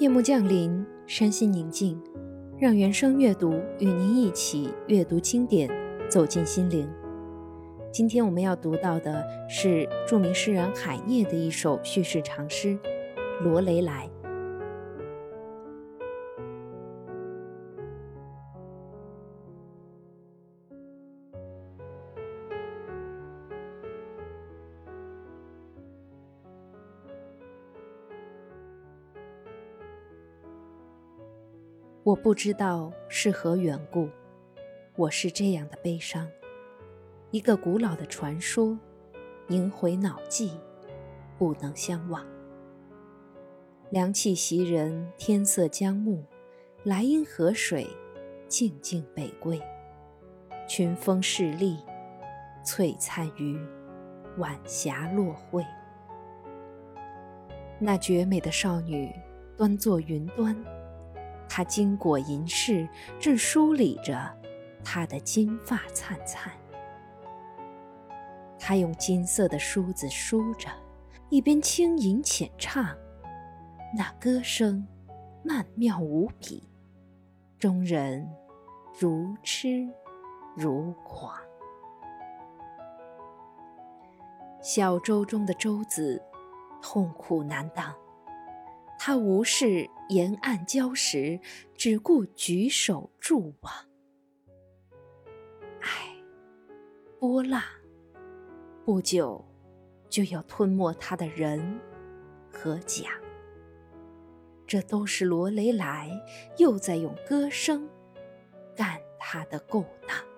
夜幕降临，身心宁静，让原声阅读与您一起阅读经典，走进心灵。今天我们要读到的是著名诗人海涅的一首叙事长诗《罗雷莱》。我不知道是何缘故，我是这样的悲伤。一个古老的传说，萦回脑际，不能相忘。凉气袭人，天色将暮，莱茵河水，静静北归。群峰势立，璀璨于晚霞落晖。那绝美的少女，端坐云端。他经过银饰，正梳理着他的金发灿灿。他用金色的梳子梳着，一边轻吟浅唱，那歌声曼妙无比，众人如痴如狂。小舟中的舟子痛苦难当。他无视沿岸礁石，只顾举手助望。唉，波浪不久就要吞没他的人和桨。这都是罗雷莱又在用歌声干他的勾当。